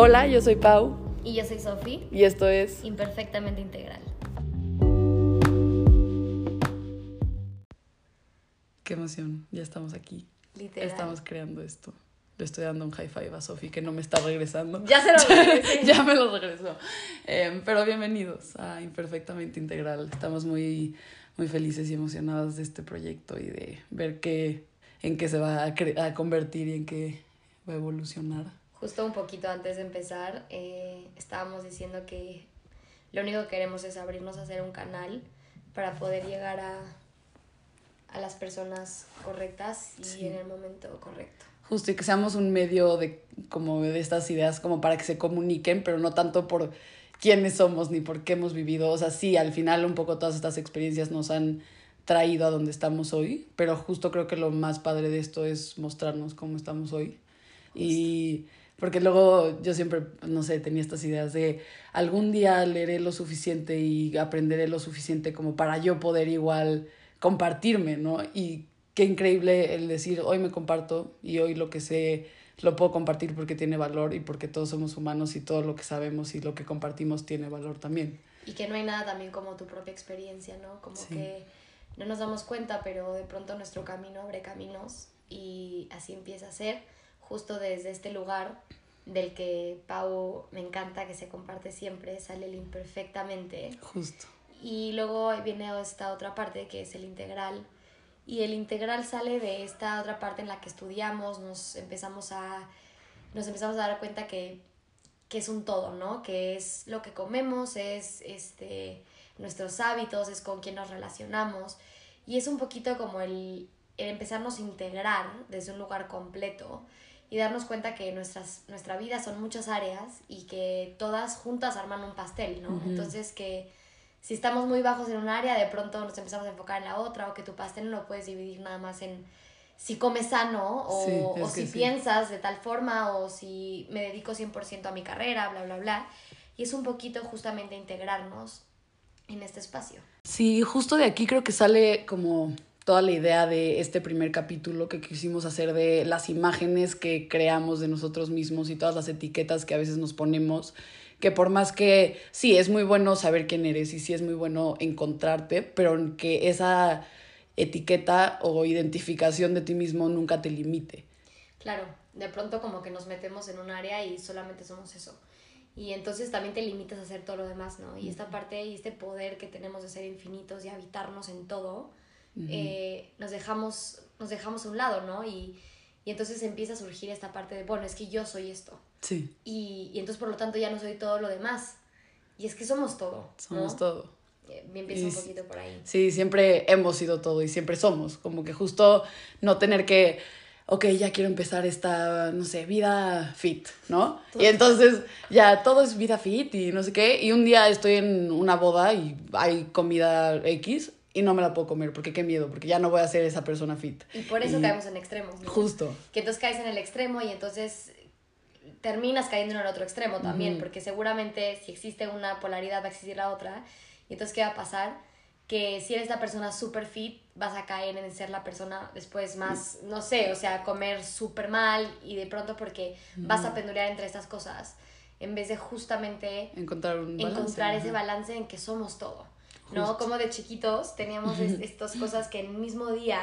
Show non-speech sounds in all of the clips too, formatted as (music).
Hola, yo soy Pau Y yo soy Sofi, y esto es imperfectamente integral. Qué emoción, ya estamos aquí. Literal. Estamos creando esto. Le estoy dando un high five a Sofi que no me está regresando. Ya se lo regresé. (laughs) ya me lo regresó. Em, pero bienvenidos a Imperfectamente Integral. Estamos muy, muy felices y emocionados de este proyecto y de ver qué, en qué se va a, a convertir y en qué va a evolucionar. Justo un poquito antes de empezar, eh, estábamos diciendo que lo único que queremos es abrirnos a hacer un canal para poder llegar a, a las personas correctas y Sí. en el momento correcto. Justo y que seamos un medio de como de estas ideas como para que se comuniquen, pero no tanto por quiénes somos ni por qué hemos vivido. O sea, sí, al final un poco todas estas experiencias nos han traído a donde estamos hoy, pero justo creo que lo más padre de esto es mostrarnos cómo estamos hoy. Y porque luego yo siempre, no sé, tenía estas ideas de algún día leeré lo suficiente y aprenderé lo suficiente como para yo poder igual compartirme, ¿no? Y qué increíble el decir, hoy me comparto y hoy lo que sé lo puedo compartir porque tiene valor y porque todos somos humanos y todo lo que sabemos y lo que compartimos tiene valor también. Y que no hay nada también como tu propia experiencia, ¿no? Como Sí. que no nos damos cuenta, pero de pronto nuestro camino abre caminos y así empieza a ser, justo desde este lugar del que Pau me encanta, que se comparte siempre, sale el imperfectamente. Justo. Y luego viene esta otra parte que es el integral. Y el integral sale de esta otra parte en la que estudiamos, nos empezamos a, nos empezamos a dar cuenta que, que es un todo, ¿no? Que es lo que comemos, es este, nuestros hábitos, es con quién nos relacionamos. Y es un poquito como el, el empezarnos a integrar desde un lugar completo y darnos cuenta que nuestras, nuestra vida son muchas áreas y que todas juntas arman un pastel, ¿no? Entonces que si estamos muy bajos en un área, de pronto nos empezamos a enfocar en la otra, o que tu pastel no lo puedes dividir nada más en si comes sano, o, Sí, o si sí. piensas de tal forma, o si me dedico 100% a mi carrera, bla, bla, bla. Y es un poquito justamente integrarnos en este espacio. Sí, justo de aquí creo que sale como toda la idea de este primer capítulo que quisimos hacer de las imágenes que creamos de nosotros mismos y todas las etiquetas que a veces nos ponemos, que por más que sí, es muy bueno saber quién eres y sí es muy bueno encontrarte, pero que esa etiqueta o identificación de ti mismo nunca te limite. Claro, de pronto como que nos metemos en un área y solamente somos eso. Y entonces también te limitas a hacer todo lo demás, ¿no? Y esta parte y este poder que tenemos de ser infinitos y habitarnos en todo, eh, nos, dejamos, nos dejamos a un lado, ¿no? Y, y entonces empieza a surgir esta parte de, bueno, es que yo soy esto. Sí, Y, y entonces por lo tanto ya no soy todo lo demás. Y es que somos todo. ¿no? somos todo. Eh, empieza Y un poquito por ahí. Sí, siempre hemos sido todo y siempre somos. Como que justo no tener que, ok, ya quiero empezar esta, no sé, vida fit, ¿no? Y entonces ya todo es vida fit y no sé qué. Y un día estoy en una boda y hay comida X y no me la puedo comer porque qué miedo, porque ya no voy a ser esa persona fit. Y por eso Y- caemos en extremos, ¿no? Justo. que entonces caes en el extremo y entonces terminas cayendo en el otro extremo también, Ujú. porque seguramente si existe una polaridad va a existir la otra. Y entonces, ¿qué va a pasar? Que si eres la persona super fit, vas a caer en ser la persona después más, no sé, o sea, comer súper mal y de pronto porque vas a pendulear entre estas cosas, en vez de justamente Encontrar un balance. encontrar ese balance en que somos todo, ¿no? Como de chiquitos teníamos es- estas cosas que en el mismo día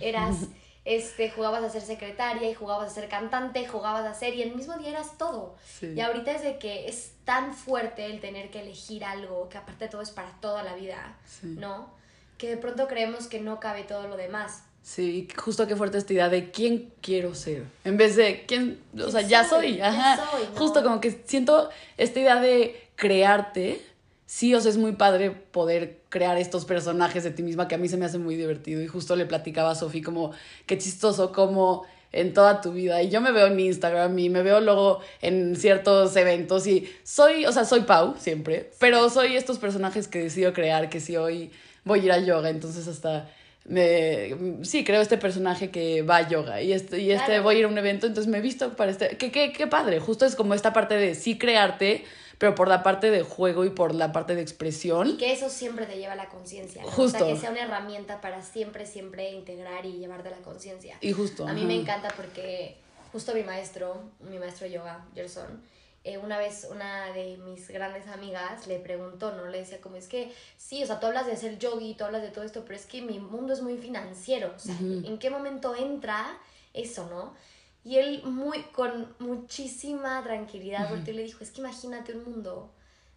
eras, este, jugabas a ser secretaria y jugabas a ser cantante, jugabas a ser y en el mismo día eras todo. Sí. Y ahorita es de que es tan fuerte el tener que elegir algo que aparte de todo es para toda la vida, Sí. ¿no? Que de pronto creemos que no cabe todo lo demás. Sí, justo qué fuerte esta idea de quién quiero ser. En vez de quién, o sea, ya soy? soy. ¿Quién Ajá. soy? No. Justo como que siento esta idea de crearte. Sí, o sea, es muy padre poder crear estos personajes de ti misma que a mí se me hace muy divertido. Y justo le platicaba a Sofi como qué chistoso como en toda tu vida. Y yo me veo en mi Instagram y me veo luego en ciertos eventos y soy, o sea, soy Pau siempre, pero soy estos personajes que decido crear, que si hoy voy a ir a yoga, entonces hasta me, sí, creo este personaje que va a yoga y este, y este Claro. voy a ir a un evento, entonces me he visto para este, qué, qué, qué padre, justo es como esta parte de sí crearte, pero por la parte de juego y por la parte de expresión. Y que eso siempre te lleva a la conciencia. ¿no? Justo. O sea, que sea una herramienta para siempre, siempre integrar y llevarte a la conciencia. Y justo. A mí ajá. me encanta porque justo mi maestro, mi maestro de yoga, Gerson, eh, una vez una de mis grandes amigas le preguntó, ¿no? Le decía como es que, sí, o sea, tú hablas de ser yogi, tú hablas de todo esto, pero es que mi mundo es muy financiero, o sea, ¿en qué momento entra eso, no? Y él muy, con muchísima tranquilidad, porque le dijo, es que imagínate un mundo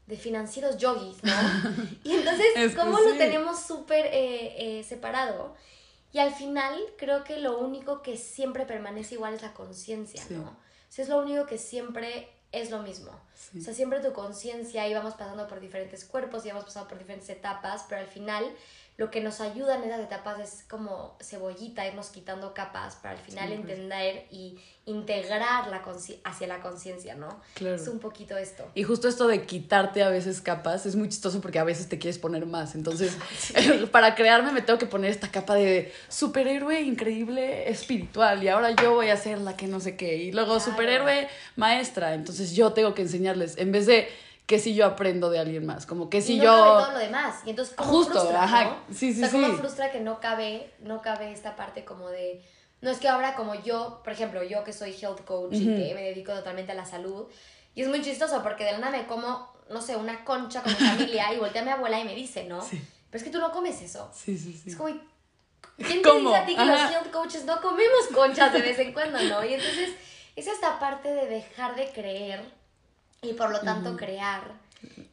de financieros yogis, ¿no? (laughs) y entonces, ¿cómo lo tenemos súper eh, eh, separado? Y al final, creo que lo único que siempre permanece igual es la conciencia, ¿no? O sea, es lo único que siempre es lo mismo. O sea, siempre tu conciencia íbamos pasando por diferentes cuerpos, íbamos pasando por diferentes etapas, pero al final lo que nos ayuda en esas etapas es como cebollita, irnos quitando capas para al final entender y integrar la hacia la conciencia, ¿no? Claro. Es un poquito esto. Y justo esto de quitarte a veces capas es muy chistoso porque a veces te quieres poner más. Entonces, (laughs) (laughs) para crearme me tengo que poner esta capa de superhéroe increíble espiritual y ahora yo voy a ser la que no sé qué. Y luego superhéroe maestra. Entonces yo tengo que enseñarles, en vez de que si yo aprendo de alguien más, como que si y no yo cabe todo lo demás y entonces ¿cómo justo, frustra, ajá, sí, sí, o sea, cómo frustra que no cabe, no cabe esta parte como de no es que ahora como yo, por ejemplo, yo que soy health coach y que me dedico totalmente a la salud y es muy chistoso porque de la nada me como, no sé, una concha con mi familia y voltea a mi abuela y me dice, ¿no? Sí. Pero es que tú no comes eso. Sí, sí, sí. Es como ¿Quién te dice a ti que los health coaches no comemos conchas de vez en cuando, no? Y entonces es esta parte de dejar de creer y por lo tanto crear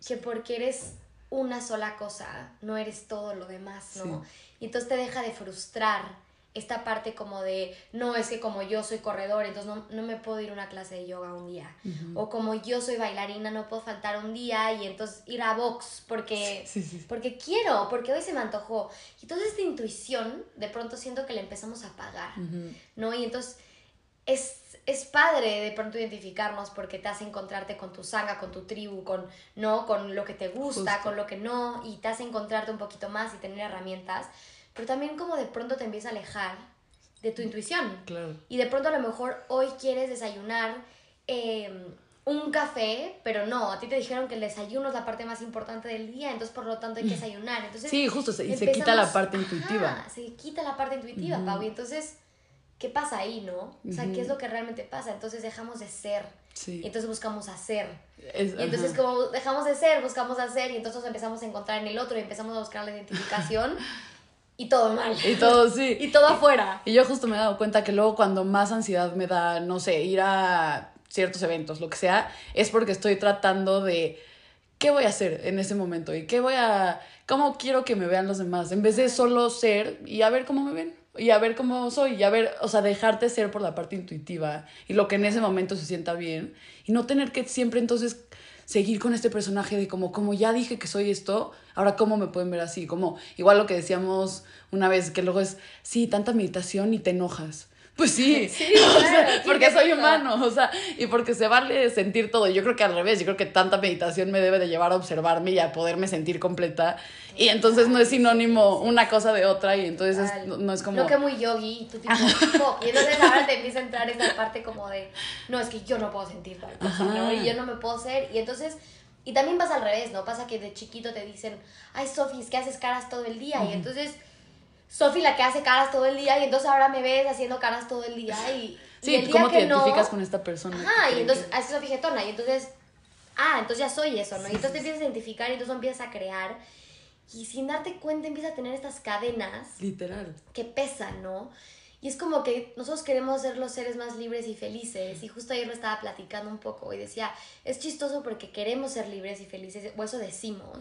que porque eres una sola cosa, no eres todo lo demás, ¿no? Y entonces te deja de frustrar esta parte como de, no, es que como yo soy corredor, entonces no, me puedo ir a una clase de yoga un día. O como yo soy bailarina, no puedo faltar un día y entonces ir a box porque, porque quiero, porque hoy se me antojó. Y entonces esta intuición, de pronto siento que le empezamos a apagar, ¿no? Y entonces es es padre de pronto identificarnos porque te hace encontrarte con tu sanga, con tu tribu, con, ¿no? con lo que te gusta, con lo que no, y te hace encontrarte un poquito más y tener herramientas, pero también como de pronto te empieza a alejar de tu intuición. Claro. Y de pronto a lo mejor hoy quieres desayunar em, un café, pero no, a ti te dijeron que el desayuno es la parte más importante del día, entonces por lo tanto hay que desayunar. Entonces, sí, justo, y se quita la parte intuitiva. se quita la parte intuitiva, Pau, y entonces ¿qué pasa ahí, no? O sea, ¿qué es lo que realmente pasa? Entonces dejamos de ser. Y entonces buscamos hacer. y entonces como dejamos de ser, buscamos hacer y entonces nos empezamos a encontrar en el otro y empezamos a buscar la identificación. (laughs) y todo mal. Y todo, sí. (laughs) y todo afuera. Y yo justo me he dado cuenta que luego cuando más ansiedad me da, no sé, ir a ciertos eventos, lo que sea, es porque estoy tratando de qué voy a hacer en ese momento y qué voy a, cómo quiero que me vean los demás, en vez de solo ser y a ver cómo me ven y a ver cómo soy, y a ver, o sea, dejarte ser por la parte intuitiva y lo que en ese momento se sienta bien y no tener que siempre entonces seguir con este personaje de como, como ya dije que soy esto, ahora cómo me pueden ver así, como igual lo que decíamos una vez, que luego es, sí, tanta meditación y te enojas. Pues (laughs) (laughs) sí, porque soy humano, o sea, y porque se vale sentir todo. Yo creo que al revés, yo creo que tanta meditación me debe de llevar a observarme y a poderme sentir completa. Y entonces no es sinónimo una cosa de otra y entonces no, es como... Lo que muy yogi, tú tipo, (laughs) y entonces ahora te empieza a entrar esa parte como de, no, es que yo no puedo sentir tal cosa, ¿no? Y yo no me puedo ser, y entonces... Y también pasa al revés, ¿no? Pasa que de chiquito te dicen, ay, Sofi, es que haces caras todo el día. Y entonces Sofi la que hace caras todo el día y entonces ahora me ves haciendo caras todo el día y... Sí, el ¿cómo te identificas con esta persona? Ah, y entonces haces Sofi Getona y entonces... Ah, entonces ya soy eso, ¿no? y entonces te empiezas a identificar y entonces empiezas a crear y sin darte cuenta empiezas a tener estas cadenas... Literal. Que pesan, ¿no? Y es como que nosotros queremos ser los seres más libres y felices. Y justo ayer lo estaba platicando un poco y decía, es chistoso porque queremos ser libres y felices, o eso decimos.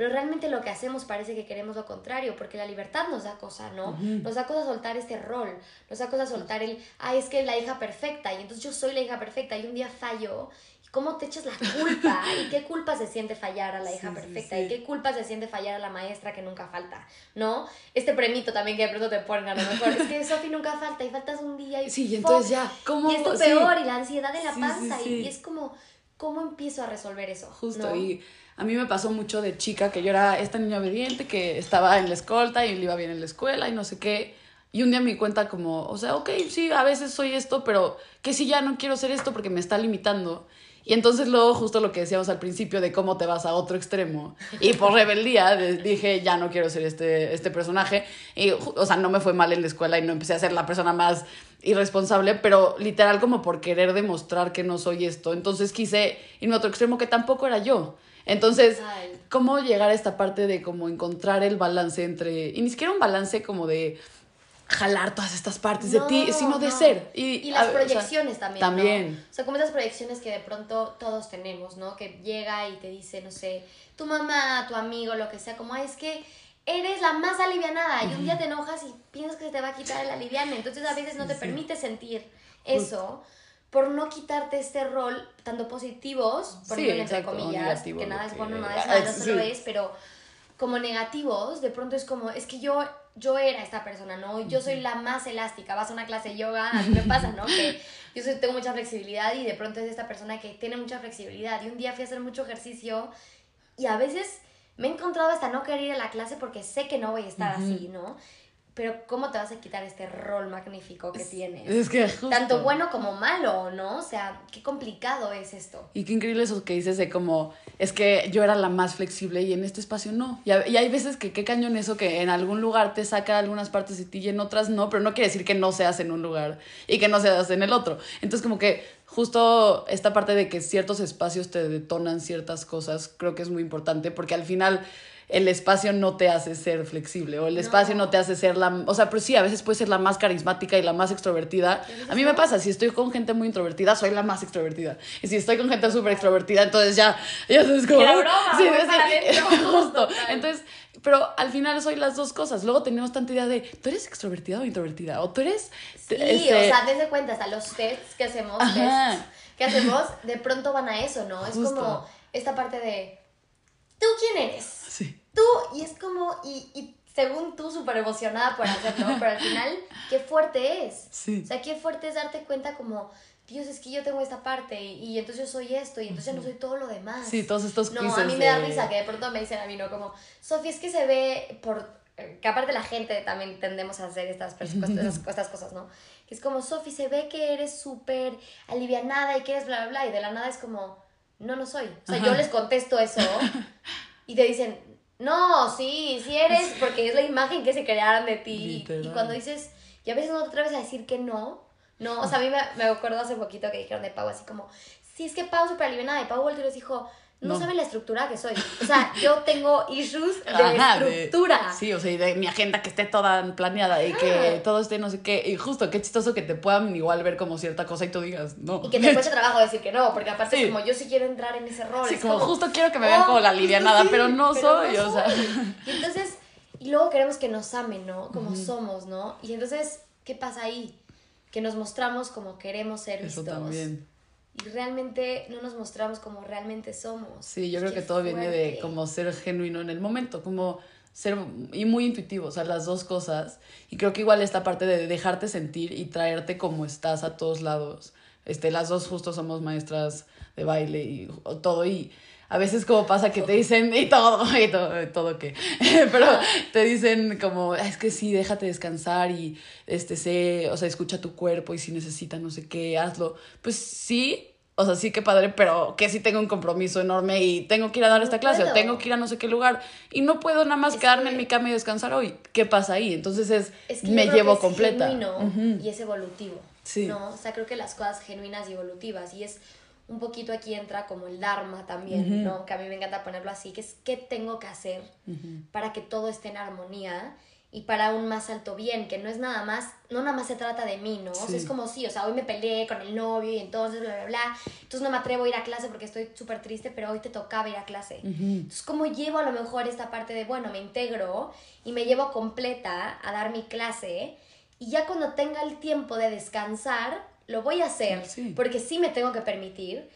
Pero realmente lo que hacemos parece que queremos lo contrario, porque la libertad nos da cosa, ¿no? Nos da cosa soltar este rol, nos da cosa soltar el, ah, es que la hija perfecta, y entonces yo soy la hija perfecta, y un día fallo, y cómo te echas la culpa, (laughs) y qué culpa se siente fallar a la hija perfecta, y qué culpa se siente fallar a la maestra que nunca falta, ¿no? Este premito también que de pronto te ponen a lo mejor, es que Sofi nunca falta, y faltas un día, y Sí, y entonces ya, ¿cómo? Y es peor, y la ansiedad de la panza, y, es como, ¿cómo empiezo a resolver eso? Justo, y a mí me pasó mucho de chica que yo era esta niña obediente que estaba en la escolta y le iba bien en la escuela y no sé qué. Y un día me cuenta como, o sea, ok, sí, a veces soy esto, pero que si ya no quiero ser esto porque me está limitando. Y entonces luego justo lo que decíamos al principio de cómo te vas a otro extremo. Y por rebeldía dije, ya no quiero ser este, este personaje. Y, o sea, no me fue mal en la escuela y no empecé a ser la persona más irresponsable, pero literal como por querer demostrar que no soy esto. Entonces quise irme a otro extremo que tampoco era yo. Entonces. ¿cómo llegar a esta parte de como encontrar el balance entre, y ni siquiera un balance como de jalar todas estas partes de No, ti, sino de no. ser? Y, Y a las ver, o sea, proyecciones también. ¿no? También. O sea, como esas proyecciones que de pronto todos tenemos, ¿no? Que llega y te dice, no sé, tu mamá, tu amigo, lo que sea, como, "Ay, es que eres la más alivianada y un día te enojas y piensas que se te va a quitar el aliviane. Entonces a veces no te permite sentir eso por no quitarte este rol, tanto positivos, poniéndole entre exacto, o comillas, que nada es que- bueno, nada es Ah, malo, solo sí. es, pero como negativos, de pronto es como, es que yo, yo era esta persona, ¿no? Yo soy la más elástica, vas a una clase de yoga, a mí me (laughs) pasa, ¿no? Que yo soy- tengo mucha flexibilidad y de pronto es esta persona que tiene mucha flexibilidad. Y un día fui a hacer mucho ejercicio y a veces me he encontrado hasta no querer ir a la clase porque sé que no voy a estar así, ¿no? Pero ¿cómo te vas a quitar este rol magnífico que tienes? Es que justo. Tanto bueno como malo, ¿no? O sea, qué complicado es esto. Y qué increíble eso que dices de como, es que yo era la más flexible y en este espacio no. Y hay veces que qué cañón eso que en algún lugar te saca algunas partes de ti y en otras no, pero no quiere decir que no seas en un lugar y que no seas en el otro. Entonces como que justo esta parte de que ciertos espacios te detonan ciertas cosas, creo que es muy importante porque al final el espacio no te hace ser flexible o el espacio no te hace ser la, o sea, pero sí, a veces puedes ser la más carismática y la más extrovertida. A mí me pasa, si estoy con gente muy introvertida, soy la más extrovertida. Y si estoy con gente súper extrovertida, entonces ya, ya sabes. Era broma, sí, sí, adentro. (laughs) justo. Entonces, pero al final soy las dos cosas. Luego tenemos tanta idea de, ¿tú eres extrovertida o introvertida? O tú eres... Sí, este, o sea, desde cuenta, hasta los tests que hacemos, tests que hacemos, de pronto van a eso, ¿no? Es Justo. como esta parte de, ¿tú quién eres? Sí. Tú, y es como, y, y según tú, súper emocionada por hacerlo, pero al final, qué fuerte es. Sí. O sea, qué fuerte es darte cuenta como, Dios, es que yo tengo esta parte, y, y entonces yo soy esto, y entonces ya no soy todo lo demás. Sí, todos estos No, a mí me da de- risa que de pronto me dicen a mí, ¿no? Como, Sofía, es que se ve por... eh, Que aparte la gente también tendemos a hacer estas, (laughs) estas, estas cosas, ¿no? Que es como, Sofía, se ve que eres súper alivianada y que eres bla, bla, bla, y de la nada es como, no, no soy. O sea, yo Ajá. les contesto eso (laughs) y te dicen, no, sí, sí eres, (laughs) porque es la imagen que se crearon de ti. Y cuando dices, y a veces no te atreves a decir que no, no, o sea, a mí me, me acuerdo hace poquito que dijeron de Pau así como, sí, es que Pau súper alivianada, y Pau les dijo, no, No. saben la estructura que soy. O sea, yo tengo issues de Ajá, de- estructura. sí, o sea, y de mi agenda que esté toda planeada y que Ajá. todo esté no sé qué. Y justo, qué chistoso que te puedan igual ver como cierta cosa y tú digas, no. Y que te cueste (laughs) trabajo decir que no, porque aparte Sí. es como yo sí quiero entrar en ese rol. Sí, es como, justo quiero que me vean oh, como la justo alivianada, (laughs) sí, pero no soy, o sea. (laughs) Y entonces, y luego queremos que nos amen, ¿no? Como somos, ¿no? Y entonces, ¿qué pasa ahí? Que nos mostramos como queremos ser Eso vistos. también. Y realmente no nos mostramos como realmente somos. Sí, yo creo Qué que todo viene de fuerte. como ser genuino en el momento, como ser y muy intuitivo, o sea, las dos cosas. Y creo que igual esta parte de dejarte sentir y traerte como estás a todos lados. Este, las dos justo somos maestras de baile y todo y a veces como pasa que te dicen y todo, y todo, y todo que, (laughs) pero te dicen como, "Ah, es que sí, déjate descansar y este, sé, o sea, escucha tu cuerpo y si necesita no sé qué, hazlo. Pues sí, o sea, sí que padre, pero que sí tengo un compromiso enorme y tengo que ir a dar No esta clase o tengo que ir a no sé qué lugar y no puedo nada más Es quedarme que- en mi cama y descansar hoy. ¿Qué pasa ahí? Entonces es, Es que me llevo que es completa. genuino y es evolutivo. Sí. ¿no? O sea, creo que las cosas genuinas y evolutivas. Y es un poquito aquí entra como el Dharma también, ¿no? Que a mí me encanta ponerlo así, que es qué tengo que hacer para que todo esté en armonía y para un más alto bien, que no es nada más, no nada más se trata de mí, ¿no? O sea, Sí. es como sí, o sea, hoy me peleé con el novio y entonces bla, bla, bla, entonces no me atrevo a ir a clase porque estoy súper triste, pero hoy te tocaba ir a clase. Entonces, ¿cómo llevo a lo mejor esta parte de, bueno, me integro y me llevo completa a dar mi clase y ya cuando tenga el tiempo de descansar, lo voy a hacer, Sí. porque sí me tengo que permitir,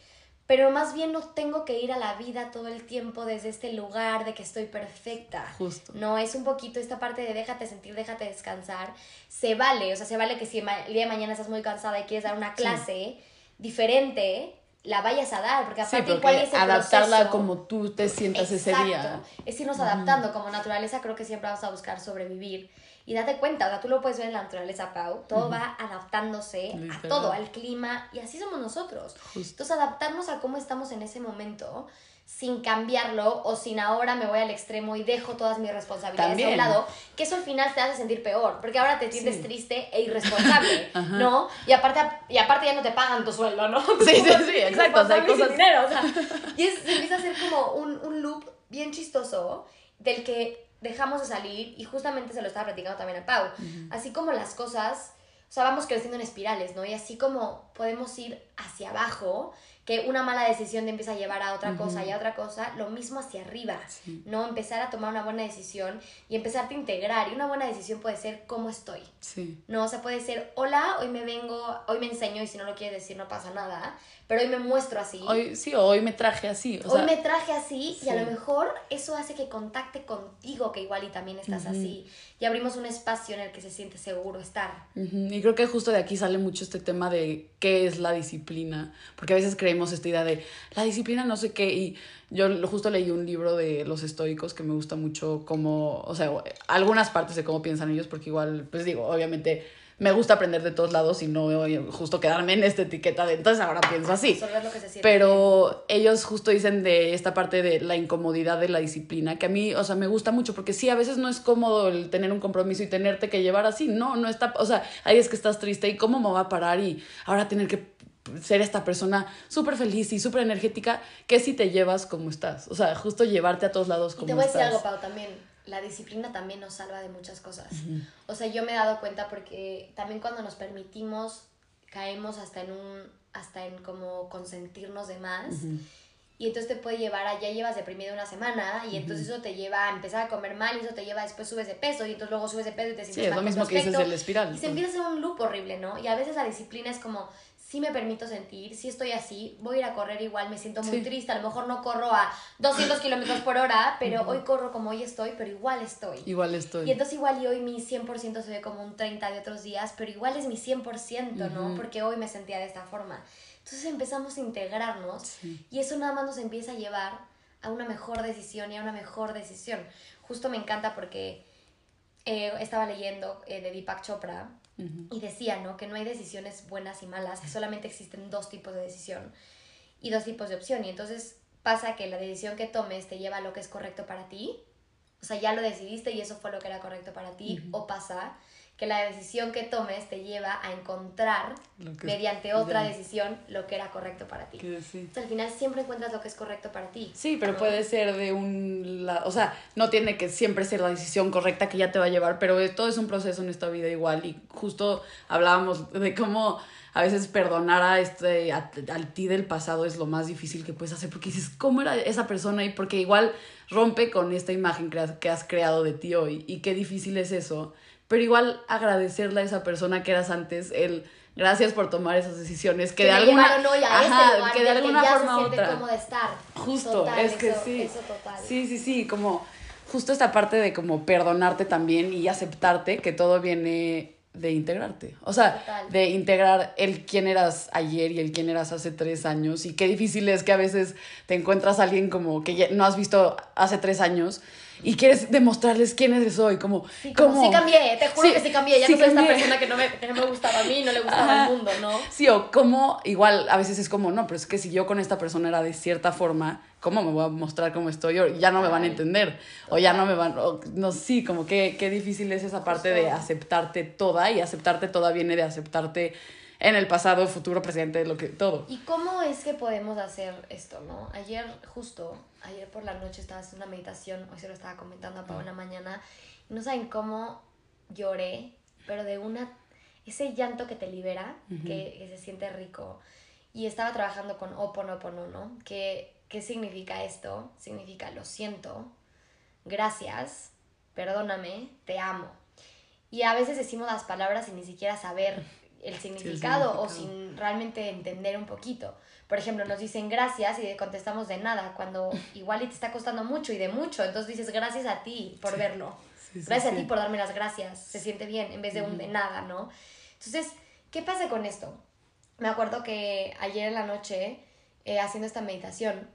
pero más bien no tengo que ir a la vida todo el tiempo desde este lugar de que estoy perfecta. Justo. No, es un poquito esta parte de déjate sentir, déjate descansar. Se vale, o sea, se vale que si el día de mañana estás muy cansada y quieres dar una clase diferente, la vayas a dar, porque Sí, aparte porque igual ese adaptarla proceso- como tú te sientas ese día. Exacto. Es irnos adaptando como naturaleza, creo que siempre vamos a buscar sobrevivir. Y date cuenta, o sea, tú lo puedes ver en la naturaleza, Pau, todo va adaptándose a todo, al clima, y así somos nosotros. Entonces, adaptarnos a cómo estamos en ese momento sin cambiarlo o sin ahora me voy al extremo y dejo todas mis responsabilidades a un lado, que eso al final te hace sentir peor, porque ahora te sientes triste e irresponsable, (laughs) ¿no? Y aparte, y aparte ya no te pagan tu sueldo, ¿no? (laughs) Sí, sí, sí, exacto. O sea, hay cosas... dinero, o sea, (laughs) y es, se empieza a ser como un, un loop bien chistoso del que dejamos de salir y justamente se lo estaba platicando también a Pau. Así como las cosas, o sea, vamos creciendo en espirales, ¿no? Y así como podemos ir hacia abajo, que una mala decisión te empieza a llevar a otra cosa y a otra cosa, lo mismo hacia arriba, ¿no? Empezar a tomar una buena decisión y empezarte a integrar. Y una buena decisión puede ser cómo estoy. Sí. No, o sea, puede ser, hola, hoy me vengo, hoy me enseño y si no lo quieres decir no pasa nada, pero hoy me muestro así. Hoy, sí, hoy me traje así. hoy me traje así y a lo mejor eso hace que contacte contigo, que igual y también estás así. Y abrimos un espacio en el que se siente seguro estar. Y creo que justo de aquí sale mucho este tema de qué es la disciplina, porque a veces creemos esta idea de la disciplina no sé qué y yo justo leí un libro de los estoicos que me gusta mucho como, o sea, algunas partes de cómo piensan ellos, porque igual, pues digo, obviamente me gusta aprender de todos lados y no justo quedarme en esta etiqueta de entonces ahora pienso así. Pero ellos justo dicen de esta parte de la incomodidad de la disciplina, que a mí, o sea, me gusta mucho porque sí, a veces no es cómodo el tener un compromiso y tenerte que llevar así, no, no está, o sea, ahí es que estás triste y cómo me va a parar y ahora tener que ser esta persona súper feliz y súper energética, que si te llevas como estás, o sea, justo llevarte a todos lados como estás. Te voy a decir algo, Pau, también la disciplina también nos salva de muchas cosas. O sea, yo me he dado cuenta porque también cuando nos permitimos caemos hasta en un hasta en como consentirnos de más. Y entonces te puede llevar a ya llevas deprimido una semana y entonces eso te lleva a empezar a comer mal y eso te lleva a después subes de peso y entonces luego subes de peso y te sientes Sí, es lo mismo que dices del espiral. Y se empieza a hacer un loop horrible, ¿no? Y a veces la disciplina es como si me permito sentir, si estoy así, voy a ir a correr igual, me siento muy triste, a lo mejor no corro a 200 kilómetros por hora, pero hoy corro como hoy estoy, pero igual estoy. Igual estoy. Y entonces igual y hoy mi 100% se ve como un 30 de otros días, pero igual es mi 100%, ¿no? Porque hoy me sentía de esta forma. Entonces empezamos a integrarnos y eso nada más nos empieza a llevar a una mejor decisión y a una mejor decisión. Justo me encanta porque eh, estaba leyendo eh, de Deepak Chopra y decía, ¿no? Que no hay decisiones buenas y malas, que solamente existen dos tipos de decisión y dos tipos de opción. Y entonces pasa que la decisión que tomes te lleva a lo que es correcto para ti. O sea, ya lo decidiste y eso fue lo que era correcto para ti. O pasa que la decisión que tomes te lleva a encontrar mediante otra decisión lo que era correcto para ti. al final siempre encuentras lo que es correcto para ti. Sí, pero puede ser de un... o sea, no tiene que siempre ser la decisión correcta que ya te va a llevar, pero todo es un proceso en esta vida igual. Y justo hablábamos de cómo a veces perdonar a este a, ti del pasado es lo más difícil que puedes hacer porque dices cómo era esa persona y porque igual rompe con esta imagen que has creado de ti hoy. Y qué difícil es eso pero igual agradecerle a esa persona que eras antes, el gracias por tomar esas decisiones que, de alguna ajá, que de alguna forma u otra de estar. Justo, es que sí. Sí, sí, sí, como justo esta parte de como perdonarte también y aceptarte que todo viene de integrarte. O sea, de integrar el quién eras ayer y el quién eras hace tres años. Y qué difícil es que a veces te encuentras a alguien como que no has visto hace tres años y quieres demostrarles quién eres hoy, como... Sí, como, sí cambié, te juro que sí cambié, ya no soy esta persona que no, me, que no me gustaba a mí, no le gustaba al mundo, ¿no? Sí, o como, igual, a veces es como, no, pero es que si yo con esta persona era de cierta forma, ¿cómo me voy a mostrar cómo estoy? O ya no me van a entender, o ya no me van, o, no, sí, como que qué difícil es esa parte de aceptarte toda, y aceptarte toda viene de aceptarte en el pasado, futuro, presente, lo que, todo. ¿Y cómo es que podemos hacer esto, no? Ayer, justo, ayer por la noche estaba haciendo una meditación, hoy se lo estaba comentando a Pau en la mañana, y no saben cómo lloré, pero de una, ese llanto que te libera, que, que, se siente rico. Y estaba trabajando con Oponopono, ¿no? ¿Qué, ¿Qué significa esto? Significa lo siento, gracias, perdóname, te amo. Y a veces decimos las palabras sin ni siquiera saber el significado, o sin realmente entender un poquito. Por ejemplo, nos dicen gracias y contestamos de nada, cuando (laughs) igual y te está costando mucho y de mucho, entonces dices gracias a ti por verlo. gracias a ti por darme las gracias, se siente bien en vez de un de nada, ¿no? Entonces, ¿qué pasa con esto? Me acuerdo que ayer en la noche, eh, haciendo esta meditación,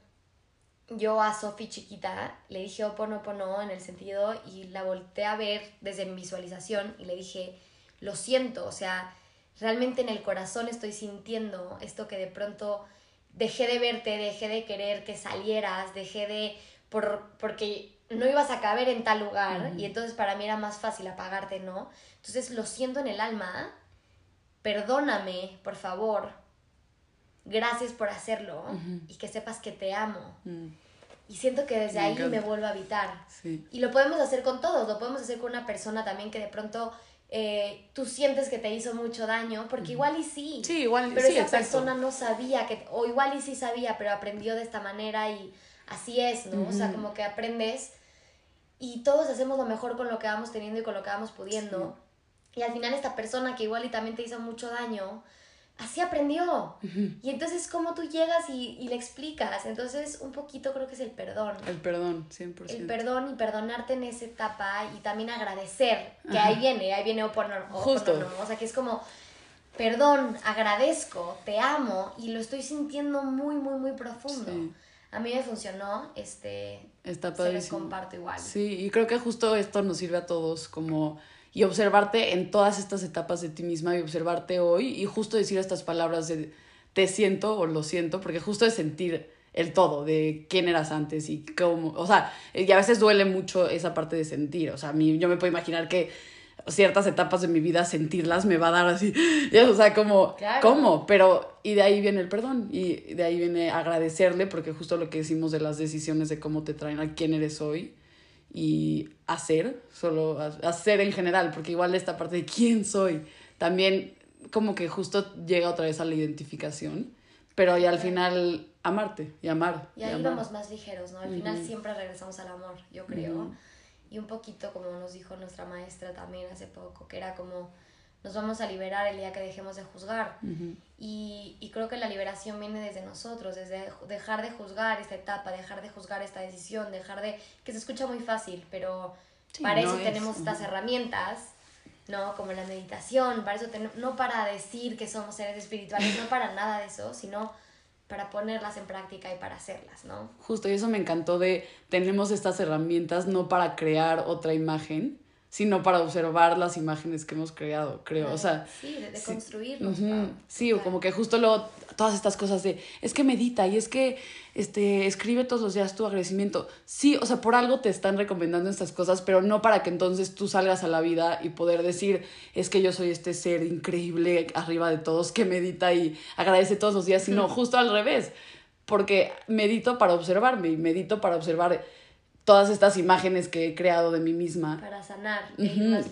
yo a Sofi chiquita le dije oponopono en el sentido y la volteé a ver desde mi visualización y le dije, lo siento, o sea, realmente en el corazón estoy sintiendo esto que de pronto dejé de verte, dejé de querer que salieras, dejé de, por, porque no ibas a caber en tal lugar y entonces para mí era más fácil apagarte, ¿no? Entonces lo siento en el alma, perdóname, por favor, gracias por hacerlo y que sepas que te amo. Mm. Y siento que desde ahí me vuelvo a habitar. Y lo podemos hacer con todos, lo podemos hacer con una persona también que de pronto eh, tú sientes que te hizo mucho daño, porque igual y sí. Sí, igual Pero esa persona no sabía, que, o igual y sí sabía, pero aprendió de esta manera y así es, ¿no? O sea, como que aprendes y todos hacemos lo mejor con lo que vamos teniendo y con lo que vamos pudiendo. Y al final esta persona que igual y también te hizo mucho daño, así aprendió. Y entonces, ¿cómo tú llegas y, y, le explicas? Entonces, un poquito creo que es el perdón. El perdón, 100%. El perdón y perdonarte en esa etapa y también agradecer, que ahí viene, ahí viene oponer, Justo. O sea, que es como, perdón, agradezco, te amo y lo estoy sintiendo muy, muy, muy profundo. A mí me funcionó, este, Está se les comparto igual. Sí, y creo que justo esto nos sirve a todos como y observarte en todas estas etapas de ti misma y observarte hoy y justo decir estas palabras de te siento o lo siento, porque justo es sentir el todo de quién eras antes y cómo, o sea, y a veces duele mucho esa parte de sentir, o sea, a mí yo me puedo imaginar que ciertas etapas de mi vida sentirlas me va a dar así, (laughs) o sea, como, ¿cómo? Pero, y de ahí viene el perdón, y de ahí viene agradecerle, porque justo lo que decimos de las decisiones de cómo te traen a quién eres hoy, y hacer, solo hacer en general, porque igual esta parte de quién soy, también como que justo llega otra vez a la identificación, pero y al final amarte y amar. Y ahí vamos más ligeros, ¿no? Al final siempre regresamos al amor, yo creo. Y un poquito como nos dijo nuestra maestra también hace poco, que era como nos vamos a liberar el día que dejemos de juzgar. y, y, creo que la liberación viene desde nosotros, desde dejar de juzgar esta etapa, dejar de juzgar esta decisión, dejar de... que se escucha muy fácil, pero para eso tenemos estas herramientas, ¿no? Como la meditación, para eso no para decir que somos seres espirituales, no para nada de eso, sino para ponerlas en práctica y para hacerlas, ¿no? Justo, y eso me encantó de tenemos estas herramientas no para crear otra imagen, sino para observar las imágenes que hemos creado, creo. O sea, sí, de, construirnos. Sí, o como que justo luego todas estas cosas de, es que medita y es que este, escribe todos los días tu agradecimiento. Sí, o sea, por algo te están recomendando estas cosas, pero no para que entonces tú salgas a la vida y poder decir, es que yo soy este ser increíble arriba de todos que medita y agradece todos los días, sino justo al revés, porque medito para observarme y medito para observar todas estas imágenes que he creado de mí misma. Para sanar.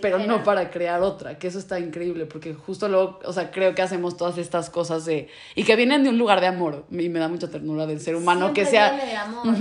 pero no para crear otra, que eso está increíble, porque justo luego, o sea, creo que hacemos todas estas cosas de... Y que vienen de un lugar de amor, y me da mucha ternura del ser humano, que sea... Viene de amor.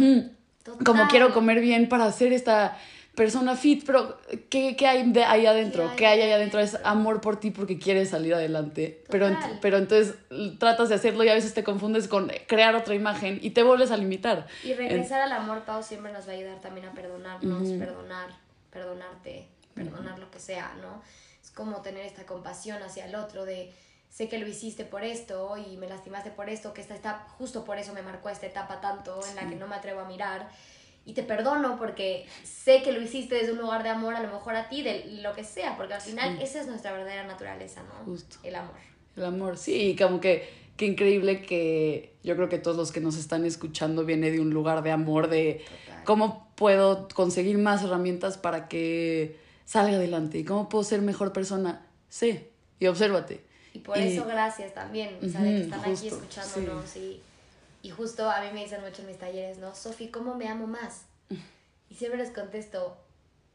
Como quiero comer bien para hacer esta persona fit, pero ¿qué, qué hay de ahí adentro? ¿Qué hay ahí adentro? Es amor por ti porque quieres salir adelante. Pero, pero entonces tratas de hacerlo y a veces te confundes con crear otra imagen y te vuelves a limitar. Y regresar al amor, Pau, siempre nos va a ayudar también a perdonarnos, perdonar, perdonarte, perdonar lo que sea, ¿no? Es como tener esta compasión hacia el otro de sé que lo hiciste por esto y me lastimaste por esto, que esta, está justo por eso me marcó esta etapa tanto en la que no me atrevo a mirar y te perdono porque sé que lo hiciste desde un lugar de amor, a lo mejor a ti, de lo que sea, porque al final esa es nuestra verdadera naturaleza, ¿no? Justo. El amor. El amor, sí, como que qué increíble que yo creo que todos los que nos están escuchando viene de un lugar de amor, de cómo puedo conseguir más herramientas para que salga adelante y cómo puedo ser mejor persona. Sé y obsérvate. Y por eso gracias también, o sea, de que están aquí escuchándonos y y justo a mí me dicen mucho en mis talleres, ¿no? Sofi, ¿cómo me amo más? Y siempre les contesto,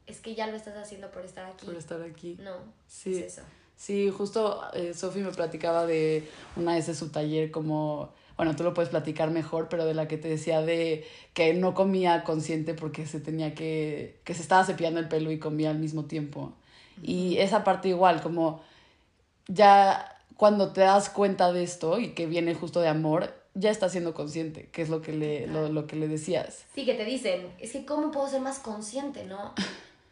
es que ya lo estás haciendo por estar aquí. Por estar aquí. No, sí. es eso. Sí, justo eh, Sofi me platicaba de una vez de su taller como, bueno, tú lo puedes platicar mejor, pero de la que te decía de que no comía consciente porque se tenía que, que se estaba cepillando el pelo y comía al mismo tiempo. Y esa parte igual, como ya cuando te das cuenta de esto y que viene justo de amor, ya está siendo consciente, que es lo que le, lo, lo, que le decías. Sí, que te dicen, es que cómo puedo ser más consciente, ¿no?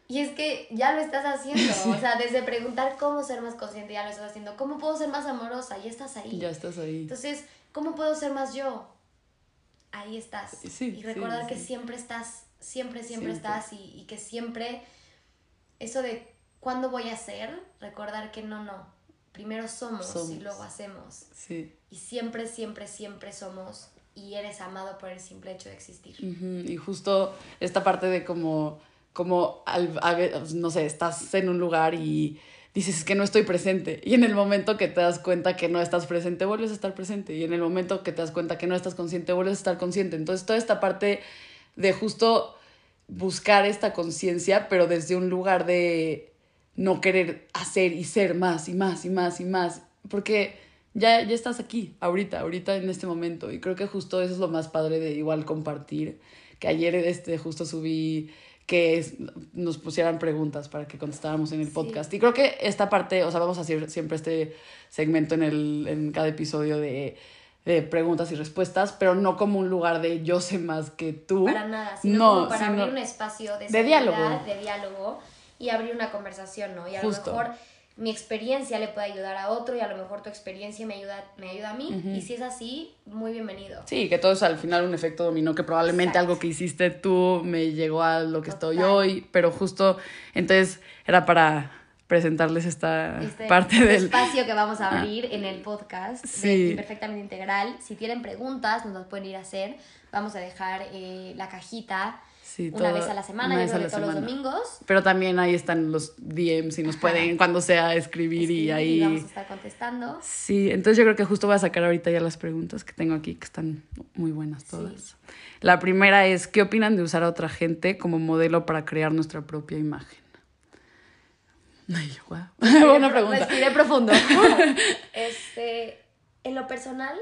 Y es que ya lo estás haciendo, (laughs) o sea, desde preguntar cómo ser más consciente, ya lo estás haciendo, cómo puedo ser más amorosa, ya estás ahí. Ya estás ahí. Entonces, ¿cómo puedo ser más yo? ahí estás. Sí, y recordar sí, que sí. siempre estás, siempre, siempre, Siempre. estás y, y que siempre, eso de cuándo voy a hacer, recordar que no, no, primero somos, y Somos. luego hacemos. Sí. Y siempre, siempre, siempre somos y eres amado por el simple hecho de existir. Ujú, Y justo esta parte de como, como al, no sé, estás en un lugar y dices es que no estoy presente. Y en el momento que te das cuenta que no estás presente, vuelves a estar presente. Y en el momento que te das cuenta que no estás consciente, vuelves a estar consciente. Entonces toda esta parte de justo buscar esta conciencia, pero desde un lugar de no querer hacer y ser más y más y más y más. Porque ya, ya estás aquí, ahorita, ahorita en este momento. Y creo que justo eso es lo más padre de igual compartir. Que ayer este, justo subí que es- nos pusieran preguntas para que contestáramos en el Sí. podcast. Y creo que esta parte, o sea, vamos a hacer siempre este segmento en, el, en cada episodio de, de preguntas y respuestas, pero no como un lugar de yo sé más que tú. Para nada, sino No, como para sino- abrir un espacio de, de diálogo. de diálogo y abrir una conversación, ¿no? Y a Justo. lo mejor mi experiencia le puede ayudar a otro y a lo mejor tu experiencia me ayuda, me ayuda a mí. Y si es así, muy bienvenido. Sí, que todo es al final un efecto dominó, que probablemente Exacto. algo que hiciste tú me llegó a lo que estoy hoy, pero justo entonces era para presentarles esta Este parte del... espacio que vamos a abrir en el podcast de. Imperfectamente Integral. Si tienen preguntas, nos las pueden ir a hacer. Vamos a dejar eh, la cajita Sí, una vez a la semana, yo creo que todos los domingos. Pero también ahí están los DMs y nos Ajá. pueden cuando sea escribir, y ahí... vamos a estar contestando. Sí, entonces yo creo que justo voy a sacar ahorita ya las preguntas que tengo aquí, que están muy buenas todas. La primera es, ¿qué opinan de usar a otra gente como modelo para crear nuestra propia imagen? Ay, guau. (laughs) Buena pregunta. Respiré profundo. (laughs) este, en lo personal,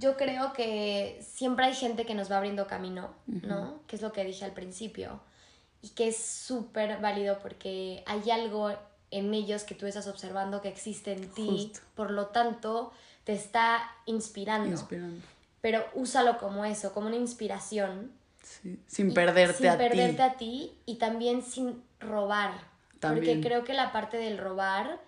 yo creo que siempre hay gente que nos va abriendo camino, ¿no? Que es lo que dije al principio. Y que es súper válido porque hay algo en ellos que tú estás observando que existe en ti. Justo. Por lo tanto, te está inspirando. Inspirando. Pero úsalo como eso, como una inspiración. Sí, Sin perderte sin a perderte ti. a ti y también sin robar. También. Porque creo que la parte del robar,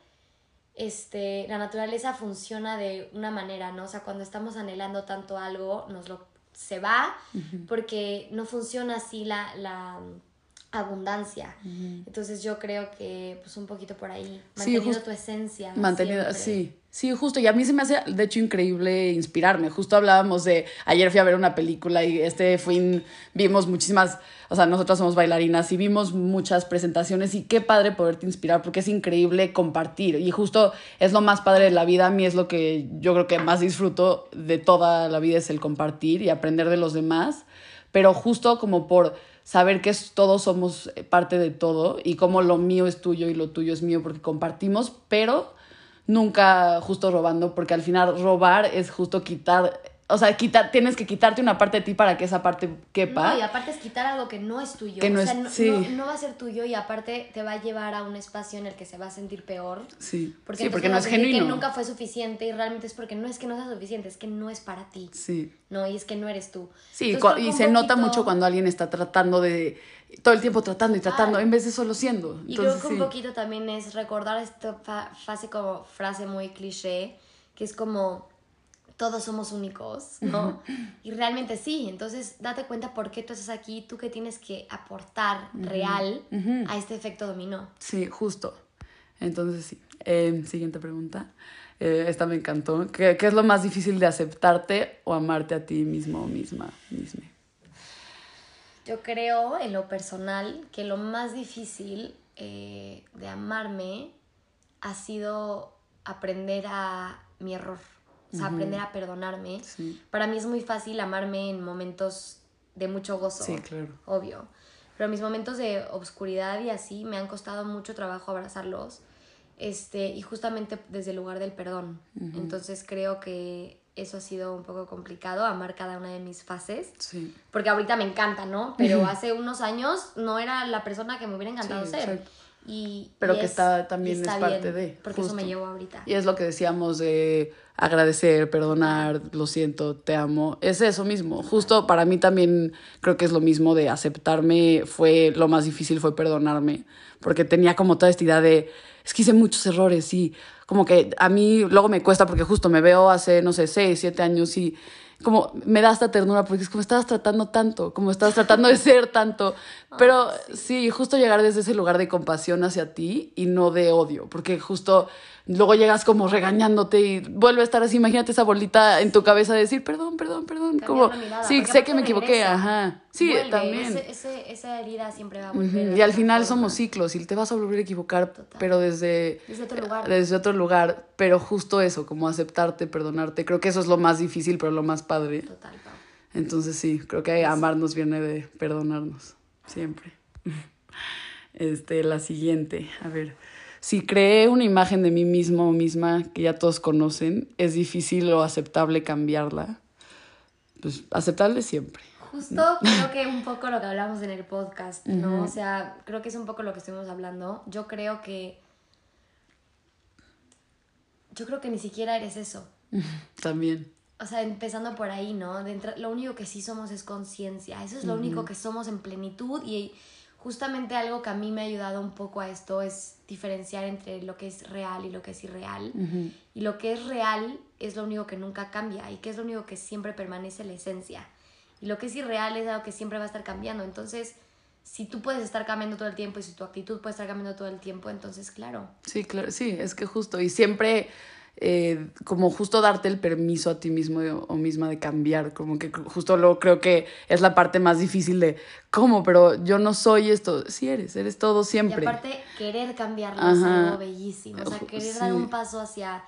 este, la naturaleza funciona de una manera, ¿no? O sea, cuando estamos anhelando tanto algo, nos lo se va porque no funciona así la, la abundancia. Entonces yo creo que pues un poquito por ahí, manteniendo tu esencia. Mantenida, siempre. sí. Sí, justo. Y a mí se me hace, de hecho, increíble inspirarme. Justo hablábamos de, ayer fui a ver una película y este fue, vimos muchísimas, o sea, nosotras somos bailarinas y vimos muchas presentaciones y qué padre poderte inspirar porque es increíble compartir. Y justo es lo más padre de la vida. A mí es lo que yo creo que más disfruto de toda la vida es el compartir y aprender de los demás. Pero justo como por saber que todos somos parte de todo y como lo mío es tuyo y lo tuyo es mío porque compartimos, pero nunca justo robando, porque al final robar es justo quitar, o sea, quitar, tienes que quitarte una parte de ti para que esa parte quepa. No, y aparte es quitar algo que no es tuyo. Que no o sea, es- no, sí. no- no va a ser tuyo y aparte te va a llevar a un espacio en el que se va a sentir peor. sí, Porque, sí, porque no es genuino. que nunca fue suficiente y realmente es porque no es que no sea suficiente, es que no es para ti. Sí. No, y es que no eres tú. Sí, Entonces, y un se nota poquito- mucho cuando alguien está tratando de, todo el tiempo tratando y tratando, Ah. en vez de solo siendo. Y Entonces, creo que un sí. poquito también es recordar esta fa- fase como frase muy cliché, que es como todos somos únicos, ¿no? Y realmente sí, entonces date cuenta por qué tú estás aquí, tú que tienes que aportar real a este efecto dominó. Sí, justo. Entonces, sí. Eh, siguiente pregunta. Eh, esta me encantó. ¿Qué, qué es lo más difícil de aceptarte o amarte a ti mismo o misma? misma? Yo creo en lo personal que lo más difícil eh, de amarme ha sido aprender a mi error, o sea, aprender a perdonarme. Sí. Para mí es muy fácil amarme en momentos de mucho gozo, Sí, claro. obvio. Pero mis momentos de obscuridad y así me han costado mucho trabajo abrazarlos. Este, y justamente desde el lugar del perdón. Entonces creo que eso ha sido un poco complicado, amar cada una de mis fases. Sí. Porque ahorita me encanta, ¿no? Pero hace unos años no era la persona que me hubiera encantado Sí, ser. exacto. Y, Pero y que es- está- también y es está parte bien, de, Porque eso me justo. llevó ahorita. Y es lo que decíamos de agradecer, perdonar, lo siento, te amo. Es eso mismo. Justo para mí también creo que es lo mismo de aceptarme. Fue lo más difícil fue perdonarme. Porque tenía como toda esta idea de, es que hice muchos errores y como que a mí luego me cuesta porque justo me veo hace, no sé, seis, siete años y como me da esta ternura porque es como estabas tratando tanto, como estabas tratando de ser tanto. (laughs) Pero sí. justo llegar desde ese lugar de compasión hacia ti y no de odio, porque justo luego llegas como regañándote y vuelve a estar así, imagínate esa bolita en tu cabeza de decir, perdón, perdón, perdón, como, sí, sé que me equivoqué, ajá, sí, también. esa herida siempre va a volver. Y al final somos ciclos y te vas a volver a equivocar, pero desde, desde otro lugar. Desde otro lugar, pero justo eso, como aceptarte, perdonarte, creo que eso es lo más difícil, pero lo más padre. Total, Entonces sí, creo que amarnos viene de perdonarnos, siempre. (laughs) Este, la siguiente, a ver si creé una imagen de mí mismo o misma que ya todos conocen, es difícil o aceptable cambiarla. Pues aceptable siempre. Justo creo que un poco lo que hablamos en el podcast, ¿no? O sea, creo que es un poco lo que estuvimos hablando. Yo creo que... Yo creo que ni siquiera eres eso. (laughs) También. O sea, empezando por ahí, ¿no? lo único que sí somos es conciencia. Eso es lo único que somos en plenitud y justamente algo que a mí me ha ayudado un poco a esto es diferenciar entre lo que es real y lo que es irreal. Y lo que es real es lo único que nunca cambia y que es lo único que siempre permanece la esencia. Y lo que es irreal es algo que siempre va a estar cambiando. Entonces, si tú puedes estar cambiando todo el tiempo y si tu actitud puede estar cambiando todo el tiempo, entonces claro. Sí, claro, sí, es que justo. Y siempre eh, como justo darte el permiso a ti mismo o misma de cambiar, como que justo lo creo que es la parte más difícil de, ¿cómo? Pero yo no soy esto, sí eres, eres todo siempre. Y aparte, querer cambiarlo es algo bellísimo, o sea, querer dar un paso hacia,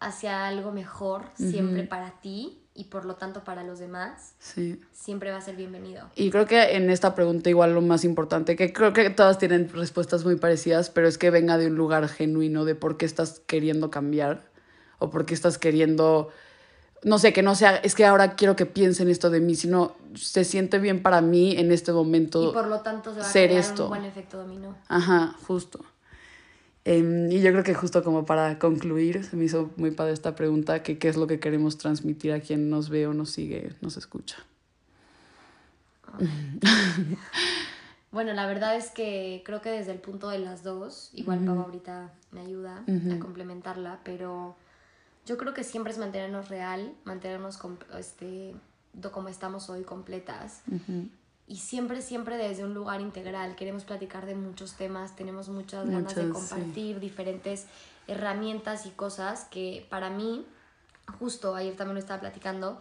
hacia algo mejor siempre para ti y por lo tanto para los demás, sí. siempre va a ser bienvenido. Y creo que en esta pregunta igual lo más importante, que creo que todas tienen respuestas muy parecidas, pero es que venga de un lugar genuino de por qué estás queriendo cambiar o por qué estás queriendo, no sé, que no sea, es que ahora quiero que piensen esto de mí, sino se siente bien para mí en este momento. Y por lo tanto se va a crear esto. un buen efecto dominó. Ajá, justo. Em, y yo creo que justo como para concluir, se me hizo muy padre esta pregunta, que qué es lo que queremos transmitir a quien nos ve o nos sigue, nos escucha. (laughs) bueno, la verdad es que creo que desde el punto de las dos, igual uh ahorita me ayuda a complementarla, pero yo creo que siempre es mantenernos real, mantenernos este, como estamos hoy, completas y siempre, siempre desde un lugar integral. Queremos platicar de muchos temas, tenemos muchas ganas de compartir diferentes herramientas y cosas que para mí, justo ayer también lo estaba platicando,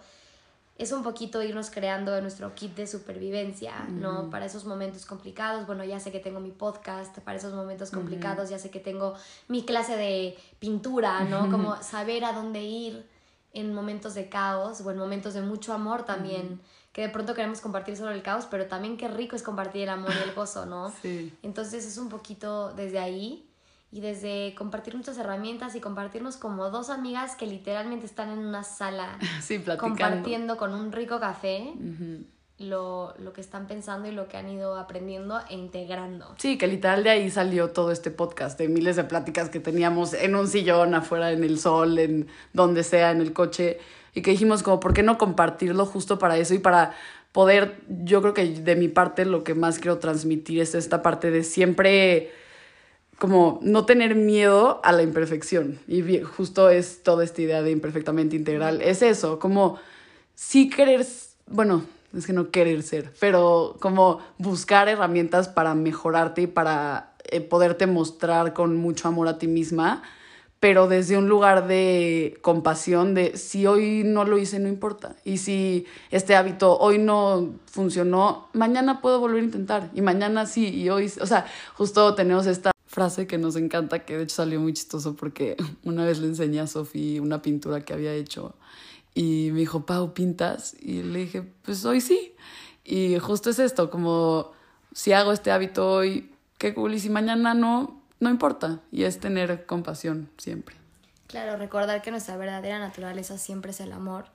es un poquito irnos creando nuestro kit de supervivencia, ¿no? Para esos momentos complicados, bueno, ya sé que tengo mi podcast, para esos momentos complicados ya sé que tengo mi clase de pintura, ¿no? Como saber a dónde ir en momentos de caos o en momentos de mucho amor también que de pronto queremos compartir solo el caos, pero también qué rico es compartir el amor y el gozo, ¿no? (laughs) Sí. Entonces es un poquito desde ahí y desde compartir nuestras herramientas y compartirnos como dos amigas que literalmente están en una sala (laughs) sí, compartiendo con un rico café. Lo, lo, que están pensando y lo que han ido aprendiendo e integrando. Sí, que literal de ahí salió todo este podcast, de miles de pláticas que teníamos en un sillón, afuera, en el sol, en donde sea, en el coche y que dijimos como, ¿por qué no compartirlo justo para eso y para poder, yo creo que de mi parte lo que más quiero transmitir es esta parte de siempre como no tener miedo a la imperfección. Y justo es toda esta idea de imperfectamente integral. Es eso, como sí querer, bueno, es que no querer ser, pero como buscar herramientas para mejorarte y para eh, poderte mostrar con mucho amor a ti misma pero desde un lugar de compasión, de si hoy no lo hice, no importa. Y si este hábito hoy no funcionó, mañana puedo volver a intentar. Y mañana sí, y hoy, o sea, justo tenemos esta frase que nos encanta, que de hecho salió muy chistoso porque (laughs) una vez le enseñé a Sofi una pintura que había hecho y me dijo, Pau, ¿pintas? Y le dije, pues hoy sí. Y justo es esto, como si hago este hábito hoy, qué cool, y si mañana no, no importa, y es tener compasión siempre. Claro, recordar que nuestra verdadera naturaleza siempre es el amor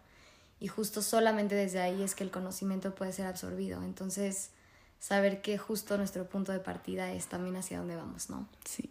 y justo solamente desde ahí es que el conocimiento puede ser absorbido. Entonces, saber que justo nuestro punto de partida es también hacia dónde vamos, ¿no? Sí.